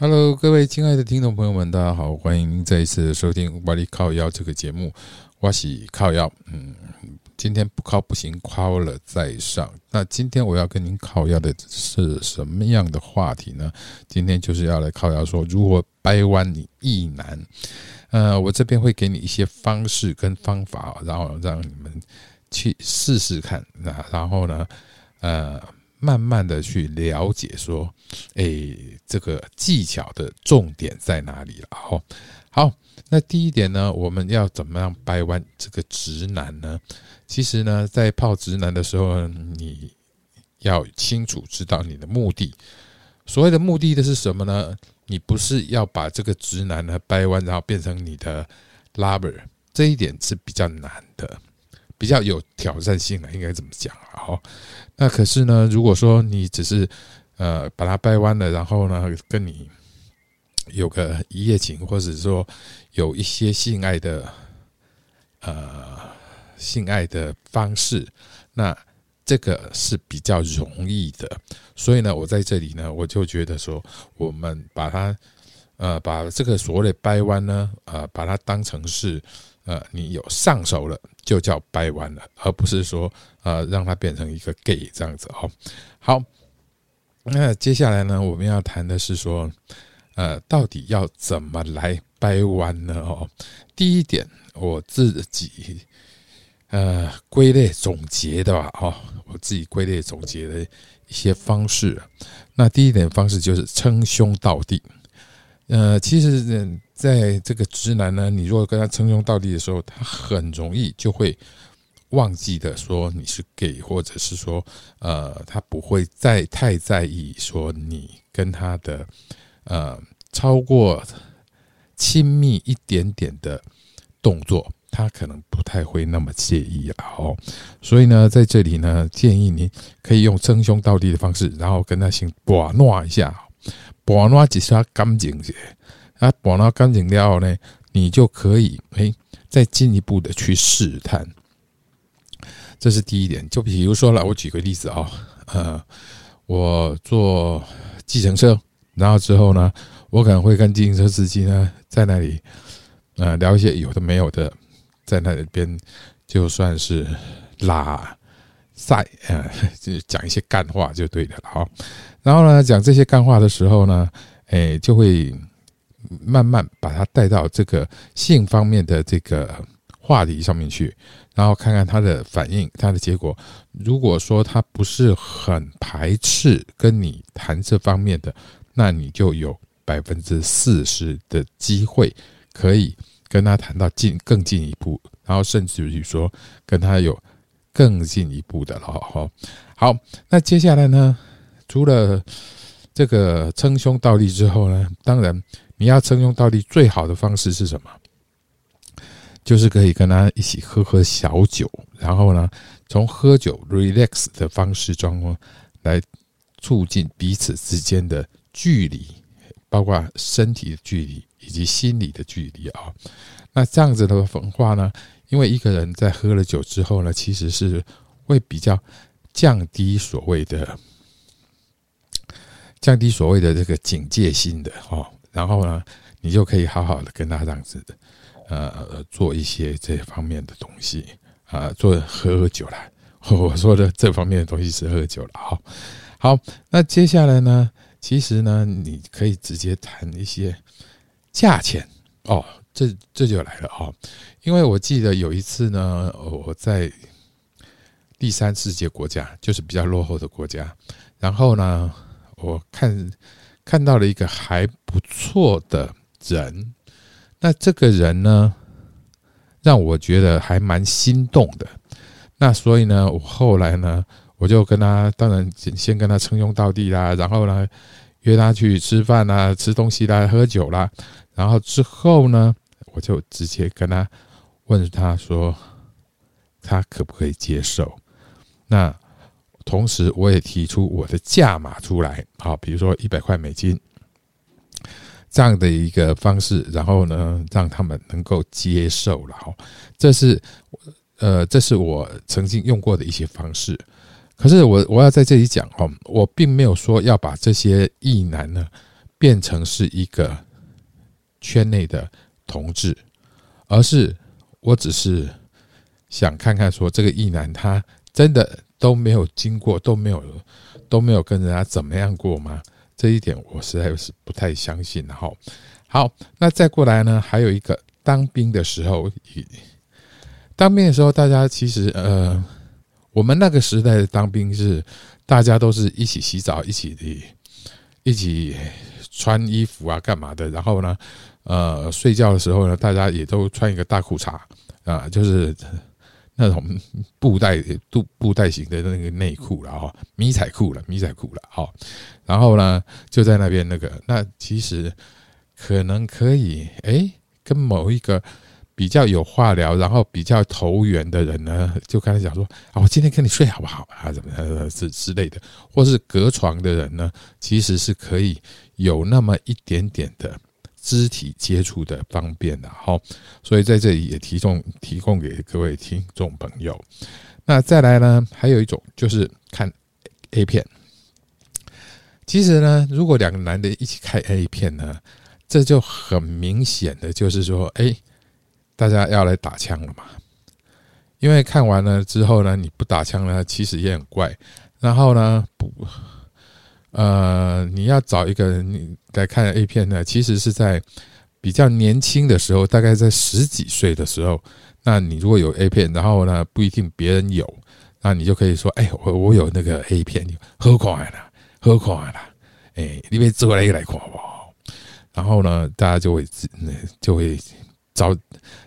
Hello，各位亲爱的听众朋友们，大家好，欢迎您再一次收听《瓦力靠腰》这个节目。我是靠腰，嗯，今天不靠不行，靠了再上。那今天我要跟您靠腰的是什么样的话题呢？今天就是要来靠腰说如何掰弯你意难。呃，我这边会给你一些方式跟方法，然后让你们去试试看。那然后呢，呃。慢慢的去了解，说，哎，这个技巧的重点在哪里了？好，好，那第一点呢，我们要怎么样掰弯这个直男呢？其实呢，在泡直男的时候，你要清楚知道你的目的。所谓的目的的是什么呢？你不是要把这个直男呢掰弯，然后变成你的 lover，这一点是比较难的。比较有挑战性的，应该怎么讲啊？好，那可是呢，如果说你只是呃把它掰弯了，然后呢跟你有个一夜情，或者说有一些性爱的呃性爱的方式，那这个是比较容易的。所以呢，我在这里呢，我就觉得说，我们把它呃把这个所谓的掰弯呢，呃把它当成是。呃，你有上手了，就叫掰弯了，而不是说呃让它变成一个 gay 这样子哦。好，那接下来呢，我们要谈的是说，呃，到底要怎么来掰弯呢？哦，第一点，我自己呃归类总结的吧，哦，我自己归类总结的一些方式。那第一点方式就是称兄道弟。呃，其实。在这个直男呢，你如果跟他称兄道弟的时候，他很容易就会忘记的说你是 gay，或者是说，呃，他不会再太在意说你跟他的呃超过亲密一点点的动作，他可能不太会那么介意了哦。所以呢，在这里呢，建议你可以用称兄道弟的方式，然后跟他先把诺一下，把诺几下干净些。啊，把它干净掉呢，你就可以诶，再进一步的去试探。这是第一点。就比如说了，我举个例子啊，呃，我坐计程车，然后之后呢，我可能会跟计程车司机呢在那里呃聊一些有的没有的，在那边就算是拉赛呃，就讲一些干话就对的了哈。然后呢，讲这些干话的时候呢，诶，就会。慢慢把他带到这个性方面的这个话题上面去，然后看看他的反应，他的结果。如果说他不是很排斥跟你谈这方面的，那你就有百分之四十的机会可以跟他谈到进更进一步，然后甚至于说跟他有更进一步的了。好，好，那接下来呢？除了这个称兄道弟之后呢，当然。你要称兄道弟最好的方式是什么？就是可以跟他一起喝喝小酒，然后呢，从喝酒 relax 的方式中来促进彼此之间的距离，包括身体的距离以及心理的距离啊。那这样子的话呢，因为一个人在喝了酒之后呢，其实是会比较降低所谓的降低所谓的这个警戒心的哦。然后呢，你就可以好好的跟他这样子的，呃，做一些这方面的东西啊，做喝喝酒啦。我说的这方面的东西是喝酒了。好，好，那接下来呢，其实呢，你可以直接谈一些价钱哦。这这就来了哦，因为我记得有一次呢，我在第三世界国家，就是比较落后的国家，然后呢，我看。看到了一个还不错的人，那这个人呢，让我觉得还蛮心动的。那所以呢，我后来呢，我就跟他，当然先跟他称兄道弟啦，然后呢，约他去吃饭啦、吃东西啦、喝酒啦，然后之后呢，我就直接跟他问他说，他可不可以接受？那。同时，我也提出我的价码出来，好，比如说一百块美金这样的一个方式，然后呢，让他们能够接受了。哈，这是呃，这是我曾经用过的一些方式。可是，我我要在这里讲哦，我并没有说要把这些异男呢变成是一个圈内的同志，而是我只是想看看说这个异男他真的都没有经过都没有都没有跟人家怎么样过吗？这一点我实在是不太相信。哈，好，那再过来呢，还有一个当兵的时候，当兵的时候，大家其实呃，我们那个时代的当兵是大家都是一起洗澡，一起，一起穿衣服啊，干嘛的？然后呢，呃，睡觉的时候呢，大家也都穿一个大裤衩啊，就是。那种布袋布布袋型的那个内裤了哈，迷彩裤了，迷彩裤了哈。然后呢，就在那边那个，那其实可能可以哎，跟某一个比较有话聊，然后比较投缘的人呢，就跟他讲说啊，我今天跟你睡好不好啊？怎么样之之类的，或是隔床的人呢，其实是可以有那么一点点的。肢体接触的方便的哈，所以在这里也提供提供给各位听众朋友。那再来呢，还有一种就是看 A 片。其实呢，如果两个男的一起看 A 片呢，这就很明显的就是说，哎，大家要来打枪了嘛。因为看完了之后呢，你不打枪呢，其实也很怪。然后呢，不。呃，你要找一个你来看 A 片呢，其实是在比较年轻的时候，大概在十几岁的时候，那你如果有 A 片，然后呢不一定别人有，那你就可以说，哎，我我有那个 A 片，何况啦，何况啦，哎，你别做来来看不？然后呢，大家就会就会找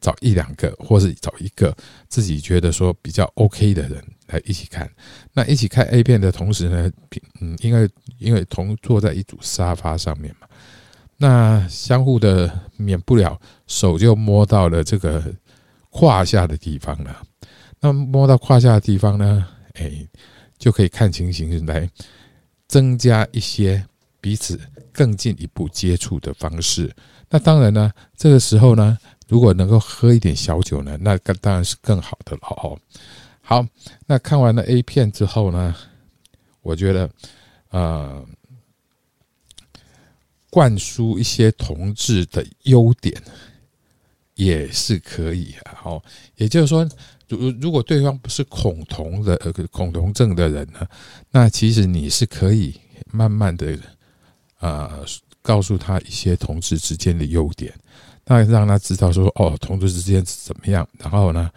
找一两个，或是找一个自己觉得说比较 OK 的人。来一起看，那一起看 A 片的同时呢，嗯，因为因为同坐在一组沙发上面嘛，那相互的免不了手就摸到了这个胯下的地方了。那摸到胯下的地方呢，哎，就可以看情形来增加一些彼此更进一步接触的方式。那当然呢，这个时候呢，如果能够喝一点小酒呢，那当然是更好的了哦。好，那看完了 A 片之后呢，我觉得，呃，灌输一些同志的优点也是可以啊。好，也就是说，如如果对方不是恐同的呃恐同症的人呢，那其实你是可以慢慢的呃告诉他一些同志之间的优点，那让他知道说哦，同志之间是怎么样，然后呢。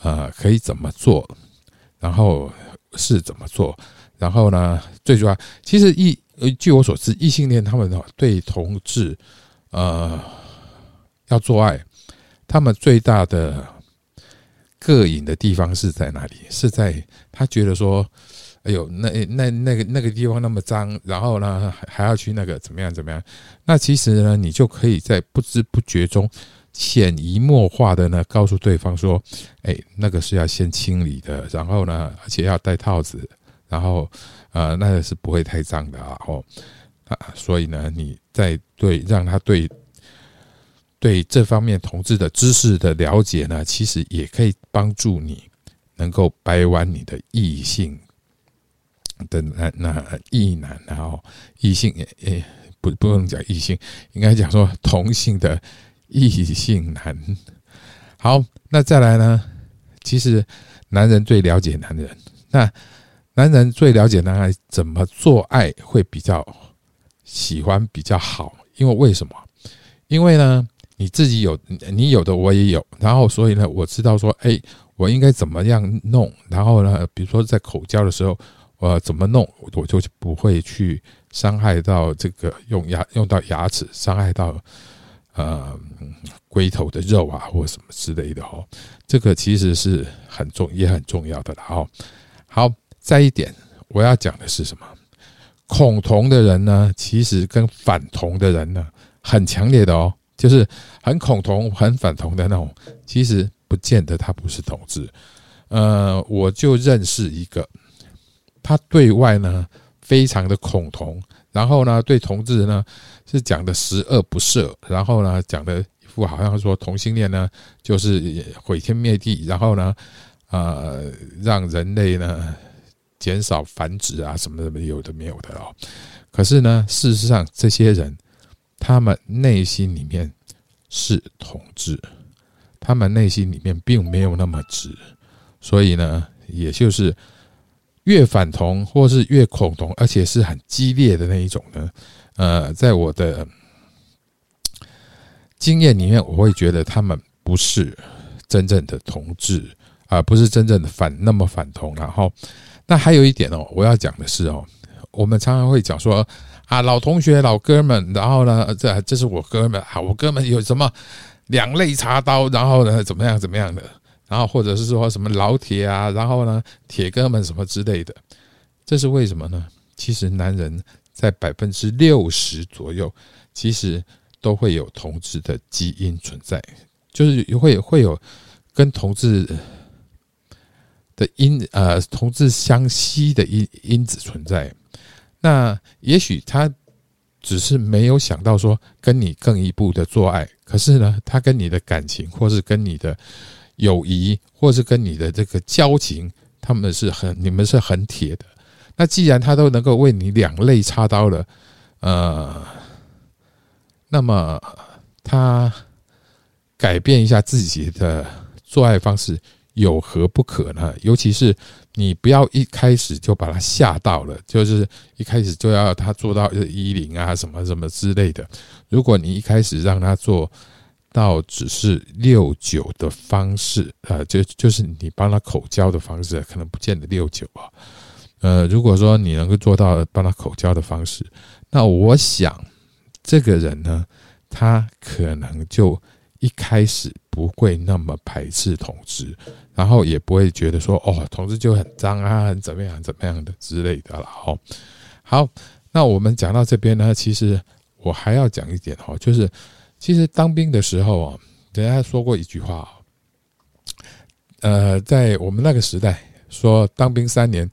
呃，可以怎么做？然后是怎么做？然后呢？最主要，其实异呃，据我所知，异性恋他们对同志，呃，要做爱，他们最大的膈应的地方是在哪里？是在他觉得说，哎呦，那那那个那个地方那么脏，然后呢，还要去那个怎么样怎么样？那其实呢，你就可以在不知不觉中。潜移默化的呢，告诉对方说：“哎，那个是要先清理的，然后呢，而且要戴套子，然后呃，那个是不会太脏的啊。哦，啊，所以呢，你在对让他对对这方面同志的知识的了解呢，其实也可以帮助你能够掰弯你的异性的那那异男，然后异性也不不能讲异性，应该讲说同性的。”异性男，好，那再来呢？其实男人最了解男人，那男人最了解男人怎么做爱会比较喜欢比较好，因为为什么？因为呢，你自己有，你有的我也有，然后所以呢，我知道说，哎，我应该怎么样弄，然后呢，比如说在口交的时候，我怎么弄，我就不会去伤害到这个用牙用到牙齿，伤害到。呃，龟头的肉啊，或什么之类的哦，这个其实是很重也很重要的了哦。好，再一点，我要讲的是什么？恐同的人呢，其实跟反同的人呢，很强烈的哦，就是很恐同、很反同的那种，其实不见得他不是同志。呃，我就认识一个，他对外呢非常的恐同。然后呢，对同志呢是讲的十恶不赦，然后呢讲的一副好像说同性恋呢就是毁天灭地，然后呢，呃，让人类呢减少繁殖啊什么什么有的没有的哦。可是呢，事实上这些人他们内心里面是同志，他们内心里面并没有那么直，所以呢，也就是越反同或是越恐同，而且是很激烈的那一种呢。呃，在我的经验里面，我会觉得他们不是真正的同志啊，不是真正的反那么反同。然后，那还有一点哦，我要讲的是哦，我们常常会讲说啊，老同学、老哥们，然后呢，这这是我哥们，啊，我哥们有什么两肋插刀，然后呢，怎么样怎么样的，然后或者是说什么老铁啊，然后呢，铁哥们什么之类的，这是为什么呢？其实男人。在百分之六十左右，其实都会有同志的基因存在，就是会会有跟同志的因呃同志相吸的因因子存在。那也许他只是没有想到说跟你更一步的做爱，可是呢，他跟你的感情，或是跟你的友谊，或是跟你的这个交情，他们是很你们是很铁的。那既然他都能够为你两肋插刀了，呃，那么他改变一下自己的做爱方式有何不可呢？尤其是你不要一开始就把他吓到了，就是一开始就要他做到一零啊什么什么之类的。如果你一开始让他做到只是六九的方式，呃，就就是你帮他口交的方式，可能不见得六九啊。呃，如果说你能够做到帮他口交的方式，那我想这个人呢，他可能就一开始不会那么排斥同志，然后也不会觉得说哦，同志就很脏啊，很怎么样怎么样的之类的了。哦，好，那我们讲到这边呢，其实我还要讲一点哦，就是其实当兵的时候啊，人家说过一句话啊，呃，在我们那个时代说当兵三年。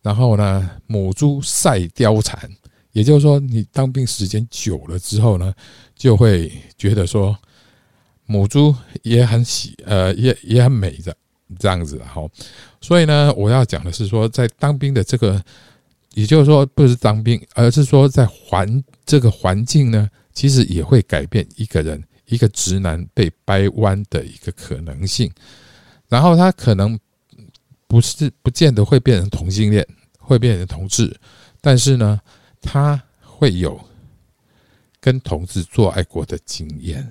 然后呢，母猪赛貂蝉，也就是说，你当兵时间久了之后呢，就会觉得说，母猪也很喜，呃，也也很美的这样子。好，所以呢，我要讲的是说，在当兵的这个，也就是说，不是当兵，而是说在环这个环境呢，其实也会改变一个人，一个直男被掰弯的一个可能性。然后他可能。不是不见得会变成同性恋，会变成同志，但是呢，他会有跟同志做爱过的经验，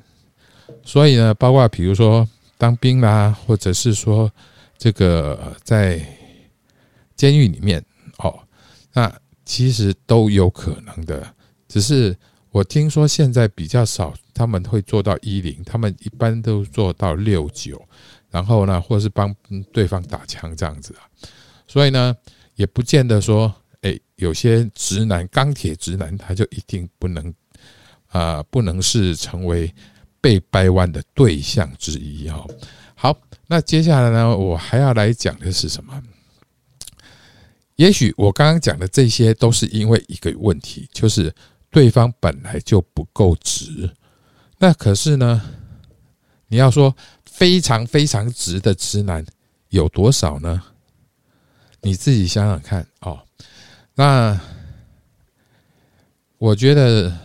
所以呢，包括比如说当兵啦，或者是说这个在监狱里面哦，那其实都有可能的。只是我听说现在比较少，他们会做到一零，他们一般都做到六九。然后呢，或是帮对方打枪这样子啊，所以呢，也不见得说，哎，有些直男钢铁直男他就一定不能啊，不能是成为被掰弯的对象之一哈。好，那接下来呢，我还要来讲的是什么？也许我刚刚讲的这些都是因为一个问题，就是对方本来就不够直。那可是呢，你要说。非常非常直的直男有多少呢？你自己想想看哦。那我觉得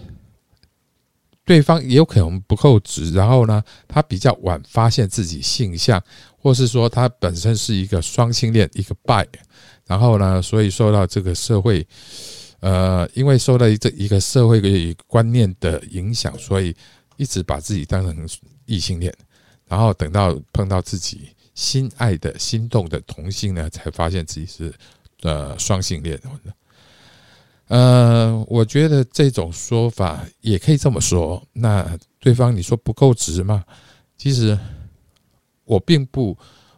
对方也有可能不够直，然后呢，他比较晚发现自己性向，或是说他本身是一个双性恋，一个 bi，然后呢，所以受到这个社会，呃，因为受到这一个社会的观念的影响，所以一直把自己当成异性恋。然后等到碰到自己心爱的心动的同性呢，才发现自己是呃双性恋。呃，我觉得这种说法也可以这么说。那对方你说不够直吗？其实我并不，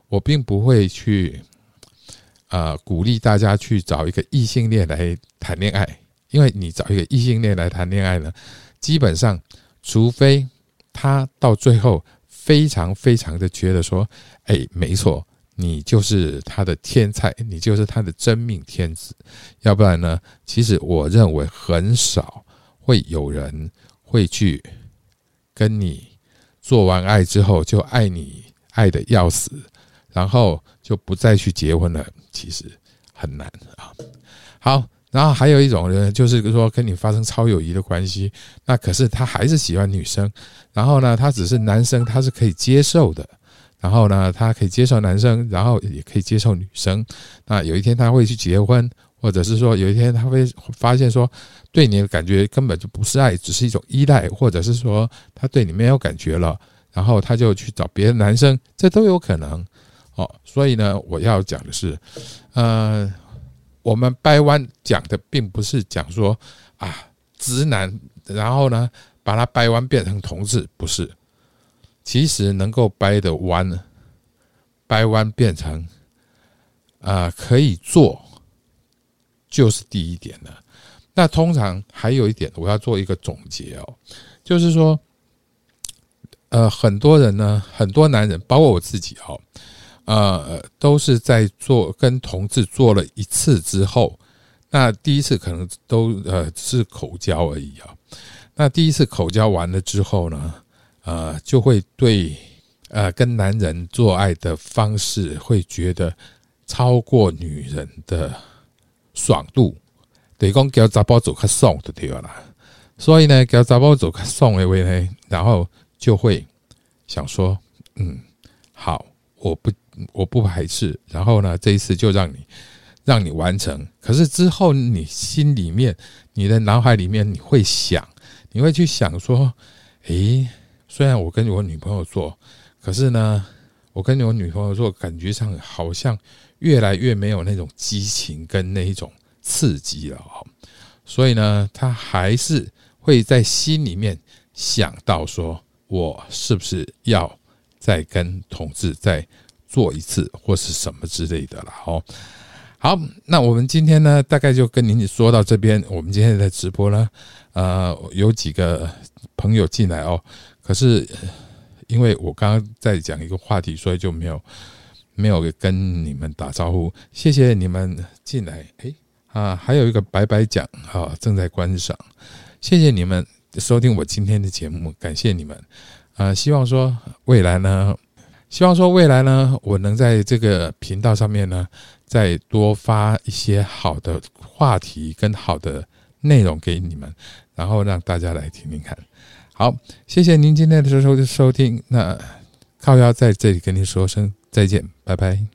我并不会去啊鼓励大家去找一个异性恋来谈恋爱，因为你找一个异性恋来谈恋爱呢，基本上除非他到最后。非常非常的觉得说，哎，没错，你就是他的天才，你就是他的真命天子。要不然呢，其实我认为很少会有人会去跟你做完爱之后就爱你爱的要死，然后就不再去结婚了。其实很难啊。好，然后还有一种人，就是说跟你发生超友谊的关系，那可是他还是喜欢女生，然后呢，他只是男生，他是可以接受的，然后呢，他可以接受男生，然后也可以接受女生。那有一天他会去结婚，或者是说有一天他会发现说，对你的感觉根本就不是爱，只是一种依赖，或者是说他对你没有感觉了，然后他就去找别的男生，这都有可能。哦，所以呢，我要讲的是，呃，我们掰弯讲的并不是讲说啊直男，然后呢把它掰弯变成同志，不是。其实能够掰的弯，掰弯变成啊可以做，就是第一点了。那通常还有一点，我要做一个总结哦，就是说，呃，很多人呢，很多男人，包括我自己哦。呃，都是在做跟同志做了一次之后，那第一次可能都呃是口交而已啊。那第一次口交完了之后呢，呃，就会对呃跟男人做爱的方式会觉得超过女人的爽度，等于讲叫杂包走开送的对了。所以呢，叫杂包走开送的位呢，然后就会想说，嗯，好，我不。我不排斥，然后呢，这一次就让你让你完成。可是之后，你心里面、你的脑海里面，你会想，你会去想说：，诶，虽然我跟我女朋友做，可是呢，我跟我女朋友做，感觉上好像越来越没有那种激情跟那一种刺激了哈。所以呢，他还是会在心里面想到说：，我是不是要再跟同志再？做一次或是什么之类的了哦。好，那我们今天呢，大概就跟您说到这边。我们今天的直播呢，呃，有几个朋友进来哦，可是因为我刚刚在讲一个话题，所以就没有没有跟你们打招呼。谢谢你们进来，诶啊，还有一个白白讲啊，正在观赏。谢谢你们收听我今天的节目，感谢你们啊，希望说未来呢。希望说未来呢，我能在这个频道上面呢，再多发一些好的话题跟好的内容给你们，然后让大家来听听看。好，谢谢您今天的收收收听。那靠腰在这里跟您说声再见，拜拜。